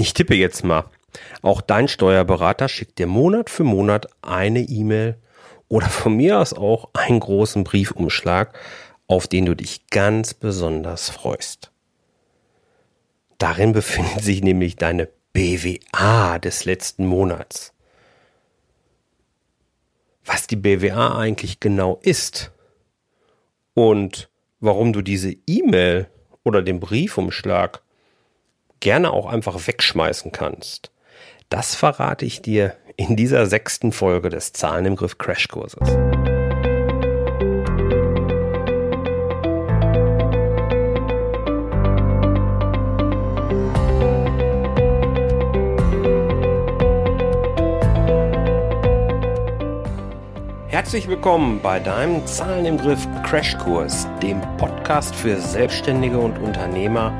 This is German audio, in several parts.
Ich tippe jetzt mal. Auch dein Steuerberater schickt dir Monat für Monat eine E-Mail oder von mir aus auch einen großen Briefumschlag, auf den du dich ganz besonders freust. Darin befindet sich nämlich deine BWA des letzten Monats. Was die BWA eigentlich genau ist und warum du diese E-Mail oder den Briefumschlag gerne auch einfach wegschmeißen kannst, das verrate ich dir in dieser sechsten Folge des Zahlen im Griff Crashkurses. Herzlich willkommen bei deinem Zahlen im Griff Crashkurs, dem Podcast für Selbstständige und Unternehmer,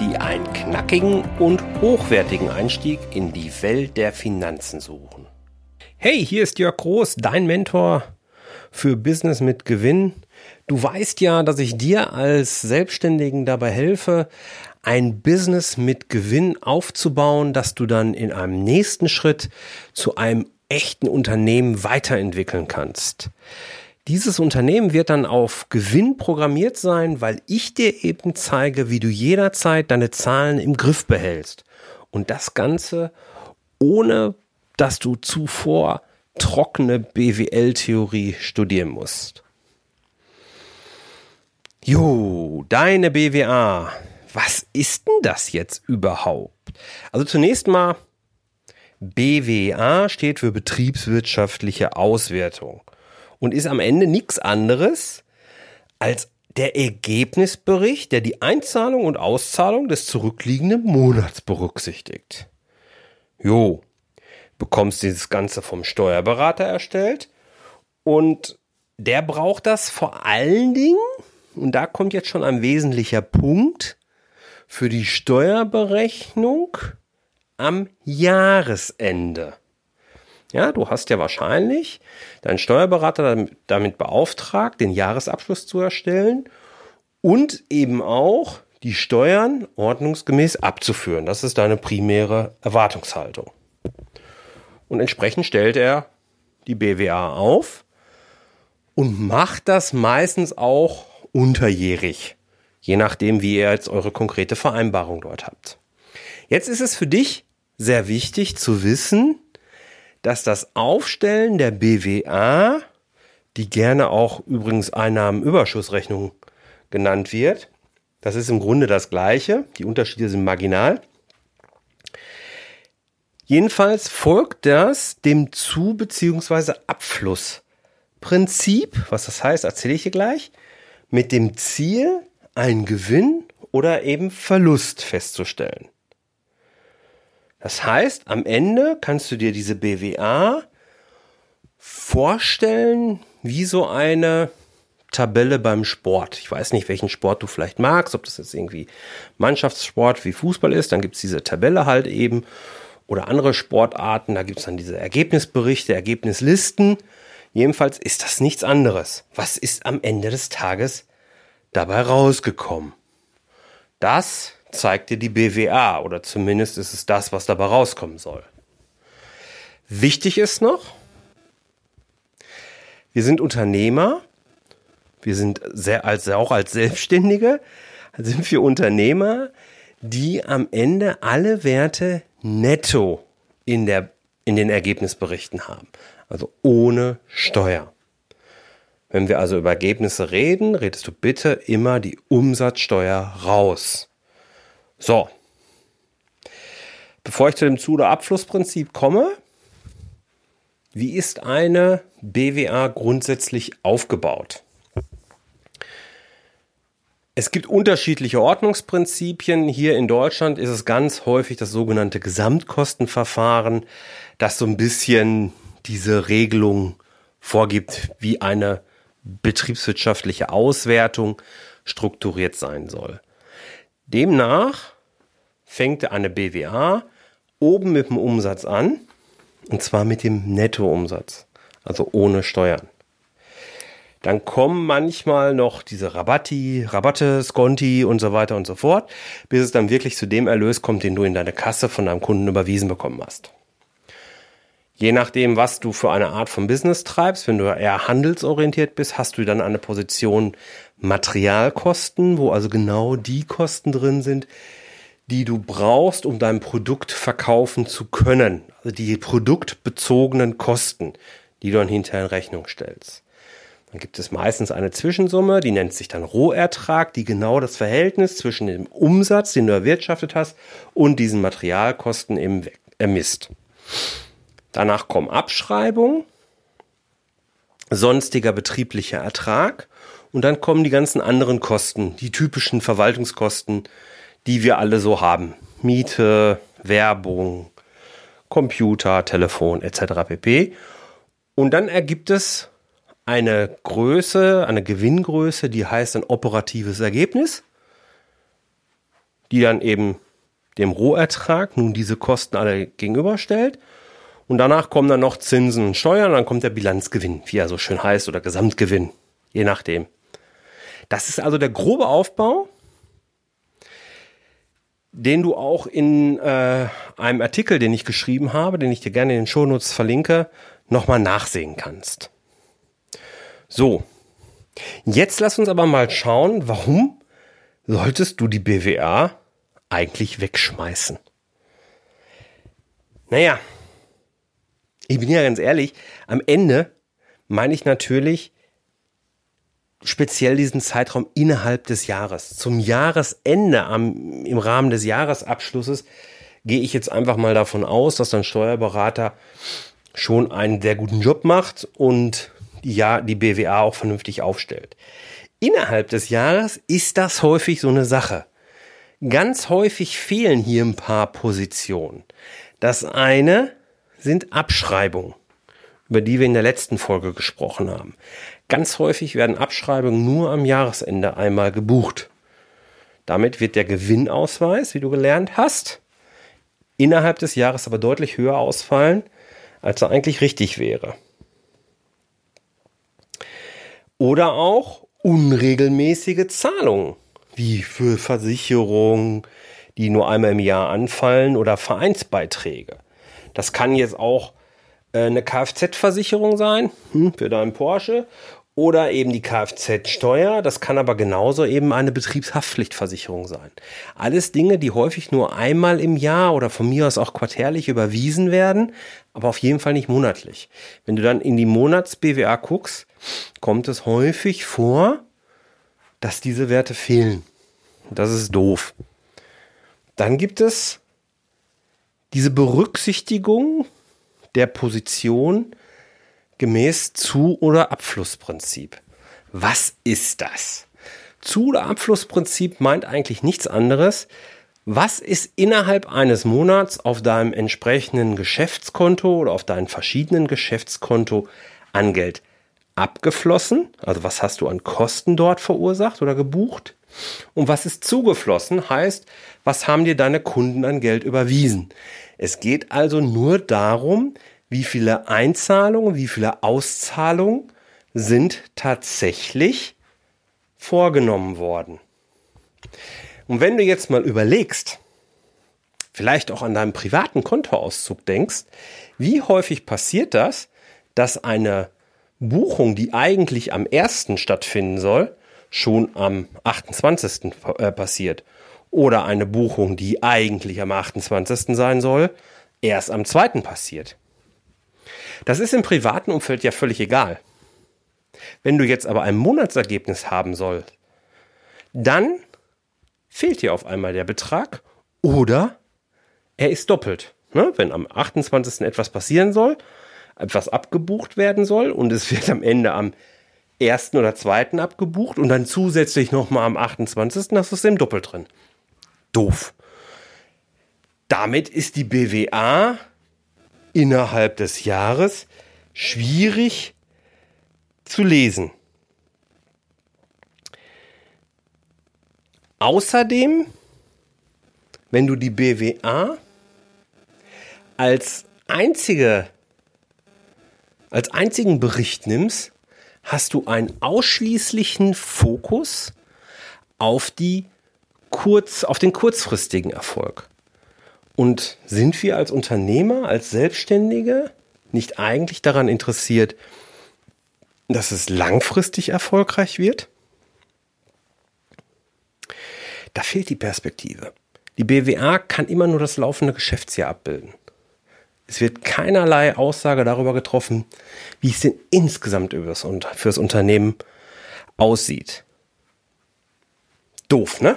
die einen knackigen und hochwertigen Einstieg in die Welt der Finanzen suchen. Hey, hier ist Jörg Groß, dein Mentor für Business mit Gewinn. Du weißt ja, dass ich dir als Selbstständigen dabei helfe, ein Business mit Gewinn aufzubauen, dass du dann in einem nächsten Schritt zu einem echten Unternehmen weiterentwickeln kannst. Dieses Unternehmen wird dann auf Gewinn programmiert sein, weil ich dir eben zeige, wie du jederzeit deine Zahlen im Griff behältst. Und das Ganze ohne, dass du zuvor trockene BWL-Theorie studieren musst. Jo, deine BWA. Was ist denn das jetzt überhaupt? Also zunächst mal, BWA steht für betriebswirtschaftliche Auswertung und ist am Ende nichts anderes als der Ergebnisbericht, der die Einzahlung und Auszahlung des zurückliegenden Monats berücksichtigt. Jo, bekommst dieses Ganze vom Steuerberater erstellt und der braucht das vor allen Dingen, und da kommt jetzt schon ein wesentlicher Punkt, für die Steuerberechnung am Jahresende. Ja, du hast ja wahrscheinlich deinen Steuerberater damit beauftragt, den Jahresabschluss zu erstellen und eben auch die Steuern ordnungsgemäß abzuführen. Das ist deine primäre Erwartungshaltung. Und entsprechend stellt er die BWA auf und macht das meistens auch unterjährig, je nachdem, wie ihr jetzt eure konkrete Vereinbarung dort habt. Jetzt ist es für dich sehr wichtig zu wissen, dass das Aufstellen der BWA, die gerne auch übrigens Einnahmenüberschussrechnung genannt wird, das ist im Grunde das gleiche, die Unterschiede sind marginal. Jedenfalls folgt das dem Zu- bzw. Abflussprinzip, was das heißt, erzähle ich dir gleich, mit dem Ziel, einen Gewinn oder eben Verlust festzustellen. Das heißt, am Ende kannst du dir diese BWA vorstellen wie so eine Tabelle beim Sport. Ich weiß nicht, welchen Sport du vielleicht magst, ob das jetzt irgendwie Mannschaftssport wie Fußball ist, dann gibt es diese Tabelle halt eben. Oder andere Sportarten, da gibt es dann diese Ergebnisberichte, Ergebnislisten. Jedenfalls ist das nichts anderes. Was ist am Ende des Tages dabei rausgekommen? Das zeigt dir die BWA oder zumindest ist es das, was dabei rauskommen soll. Wichtig ist noch, wir sind Unternehmer, wir sind sehr, als, auch als Selbstständige, sind wir Unternehmer, die am Ende alle Werte netto in, der, in den Ergebnisberichten haben. Also ohne Steuer. Wenn wir also über Ergebnisse reden, redest du bitte immer die Umsatzsteuer raus. So. Bevor ich zu dem Zu- oder Abflussprinzip komme, wie ist eine BWA grundsätzlich aufgebaut? Es gibt unterschiedliche Ordnungsprinzipien. Hier in Deutschland ist es ganz häufig das sogenannte Gesamtkostenverfahren, das so ein bisschen diese Regelung vorgibt, wie eine betriebswirtschaftliche Auswertung strukturiert sein soll. Demnach fängt eine BWA oben mit dem Umsatz an, und zwar mit dem Nettoumsatz, also ohne Steuern. Dann kommen manchmal noch diese Rabatti, Rabatte, Sconti und so weiter und so fort, bis es dann wirklich zu dem Erlös kommt, den du in deine Kasse von deinem Kunden überwiesen bekommen hast. Je nachdem, was du für eine Art von Business treibst, wenn du eher handelsorientiert bist, hast du dann eine Position Materialkosten, wo also genau die Kosten drin sind, die du brauchst, um dein Produkt verkaufen zu können. Also die produktbezogenen Kosten, die du dann hinterher in Rechnung stellst. Dann gibt es meistens eine Zwischensumme, die nennt sich dann Rohertrag, die genau das Verhältnis zwischen dem Umsatz, den du erwirtschaftet hast, und diesen Materialkosten eben ermisst. Danach kommen Abschreibungen, sonstiger betrieblicher Ertrag und dann kommen die ganzen anderen Kosten, die typischen Verwaltungskosten, die wir alle so haben. Miete, Werbung, Computer, Telefon etc. pp. Und dann ergibt es eine Größe, eine Gewinngröße, die heißt ein operatives Ergebnis, die dann eben dem Rohertrag nun diese Kosten alle gegenüberstellt. Und danach kommen dann noch Zinsen und Steuern, dann kommt der Bilanzgewinn, wie er so schön heißt, oder Gesamtgewinn, je nachdem. Das ist also der grobe Aufbau den du auch in äh, einem Artikel, den ich geschrieben habe, den ich dir gerne in den Shownotes verlinke, nochmal nachsehen kannst. So, jetzt lass uns aber mal schauen, warum solltest du die BWA eigentlich wegschmeißen? Naja, ich bin ja ganz ehrlich, am Ende meine ich natürlich speziell diesen Zeitraum innerhalb des Jahres. Zum Jahresende, am, im Rahmen des Jahresabschlusses, gehe ich jetzt einfach mal davon aus, dass ein Steuerberater schon einen sehr guten Job macht und ja, die BWA auch vernünftig aufstellt. Innerhalb des Jahres ist das häufig so eine Sache. Ganz häufig fehlen hier ein paar Positionen. Das eine sind Abschreibungen, über die wir in der letzten Folge gesprochen haben. Ganz häufig werden Abschreibungen nur am Jahresende einmal gebucht. Damit wird der Gewinnausweis, wie du gelernt hast, innerhalb des Jahres aber deutlich höher ausfallen, als er eigentlich richtig wäre. Oder auch unregelmäßige Zahlungen, wie für Versicherungen, die nur einmal im Jahr anfallen oder Vereinsbeiträge. Das kann jetzt auch eine Kfz-Versicherung sein hm, für deinen Porsche oder eben die Kfz-Steuer. Das kann aber genauso eben eine Betriebshaftpflichtversicherung sein. Alles Dinge, die häufig nur einmal im Jahr oder von mir aus auch quartärlich überwiesen werden, aber auf jeden Fall nicht monatlich. Wenn du dann in die Monats-BWA guckst, kommt es häufig vor, dass diese Werte fehlen. Das ist doof. Dann gibt es diese Berücksichtigung der Position gemäß Zu- oder Abflussprinzip. Was ist das? Zu- oder Abflussprinzip meint eigentlich nichts anderes. Was ist innerhalb eines Monats auf deinem entsprechenden Geschäftskonto oder auf deinem verschiedenen Geschäftskonto an Geld abgeflossen? Also was hast du an Kosten dort verursacht oder gebucht? Und was ist zugeflossen? Heißt, was haben dir deine Kunden an Geld überwiesen? Es geht also nur darum, wie viele Einzahlungen, wie viele Auszahlungen sind tatsächlich vorgenommen worden. Und wenn du jetzt mal überlegst, vielleicht auch an deinem privaten Kontoauszug denkst, wie häufig passiert das, dass eine Buchung, die eigentlich am 1. stattfinden soll, schon am 28. Äh, passiert. Oder eine Buchung, die eigentlich am 28. sein soll, erst am 2. passiert. Das ist im privaten Umfeld ja völlig egal. Wenn du jetzt aber ein Monatsergebnis haben sollst, dann fehlt dir auf einmal der Betrag oder er ist doppelt. Ne? Wenn am 28. etwas passieren soll, etwas abgebucht werden soll und es wird am Ende am 1. oder 2. abgebucht und dann zusätzlich nochmal am 28. hast du es im Doppel drin. Doof. Damit ist die BWA innerhalb des Jahres schwierig zu lesen. Außerdem, wenn du die BWA als einzige als einzigen Bericht nimmst, hast du einen ausschließlichen Fokus auf die kurz, auf den kurzfristigen Erfolg. Und sind wir als Unternehmer, als Selbstständige nicht eigentlich daran interessiert, dass es langfristig erfolgreich wird? Da fehlt die Perspektive. Die BWA kann immer nur das laufende Geschäftsjahr abbilden. Es wird keinerlei Aussage darüber getroffen, wie es denn insgesamt für das Unternehmen aussieht. Doof, ne?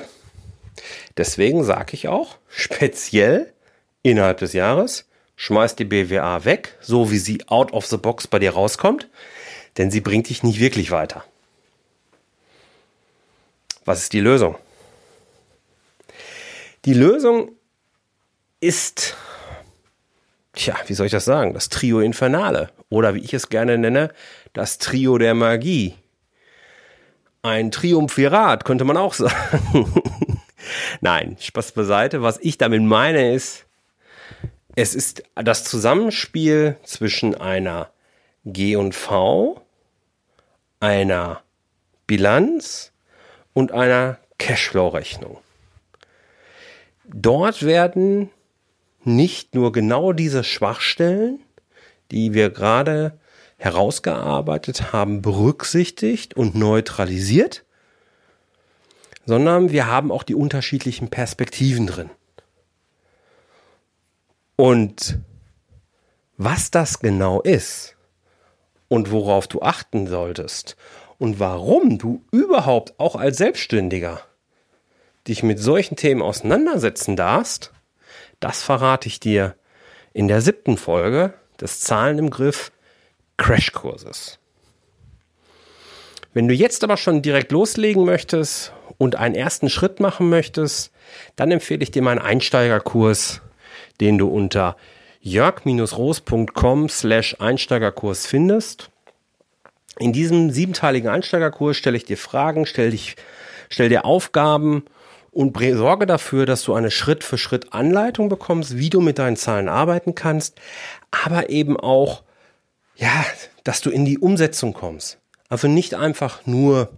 Deswegen sage ich auch, speziell innerhalb des Jahres, schmeiß die BWA weg, so wie sie out of the box bei dir rauskommt, denn sie bringt dich nicht wirklich weiter. Was ist die Lösung? Die Lösung ist, tja, wie soll ich das sagen? Das Trio Infernale. Oder wie ich es gerne nenne, das Trio der Magie. Ein Triumphirat könnte man auch sagen. Nein, Spaß beiseite. Was ich damit meine ist, es ist das Zusammenspiel zwischen einer G und V, einer Bilanz und einer Cashflow-Rechnung. Dort werden nicht nur genau diese Schwachstellen, die wir gerade herausgearbeitet haben, berücksichtigt und neutralisiert, sondern wir haben auch die unterschiedlichen Perspektiven drin. Und was das genau ist und worauf du achten solltest und warum du überhaupt auch als Selbstständiger dich mit solchen Themen auseinandersetzen darfst, das verrate ich dir in der siebten Folge des Zahlen im Griff Crashkurses. Wenn du jetzt aber schon direkt loslegen möchtest und einen ersten Schritt machen möchtest, dann empfehle ich dir meinen Einsteigerkurs, den du unter jörg-roos.com slash Einsteigerkurs findest. In diesem siebenteiligen Einsteigerkurs stelle ich dir Fragen, stelle dich, stell dir Aufgaben und sorge dafür, dass du eine Schritt für Schritt Anleitung bekommst, wie du mit deinen Zahlen arbeiten kannst, aber eben auch, ja, dass du in die Umsetzung kommst. Also nicht einfach nur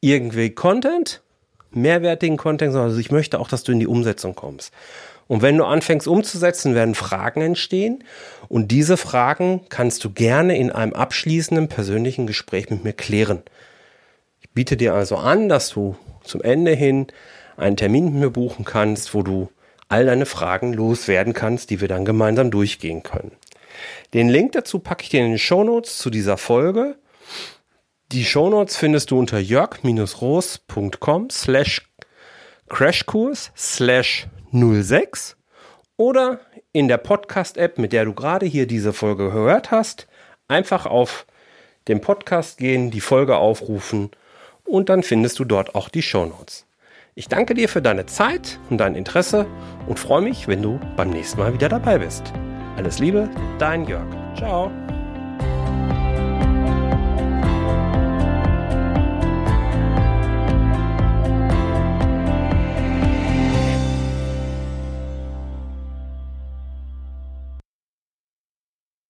irgendwie Content, mehrwertigen Content, sondern also ich möchte auch, dass du in die Umsetzung kommst. Und wenn du anfängst umzusetzen, werden Fragen entstehen. Und diese Fragen kannst du gerne in einem abschließenden persönlichen Gespräch mit mir klären. Ich biete dir also an, dass du zum Ende hin einen Termin mit mir buchen kannst, wo du all deine Fragen loswerden kannst, die wir dann gemeinsam durchgehen können. Den Link dazu packe ich dir in den Shownotes zu dieser Folge. Die Shownotes findest du unter jörg-roos.com slash crashkurs slash 06 oder in der Podcast-App, mit der du gerade hier diese Folge gehört hast, einfach auf den Podcast gehen, die Folge aufrufen und dann findest du dort auch die Shownotes. Ich danke dir für deine Zeit und dein Interesse und freue mich, wenn du beim nächsten Mal wieder dabei bist. Alles Liebe, dein Jörg. Ciao.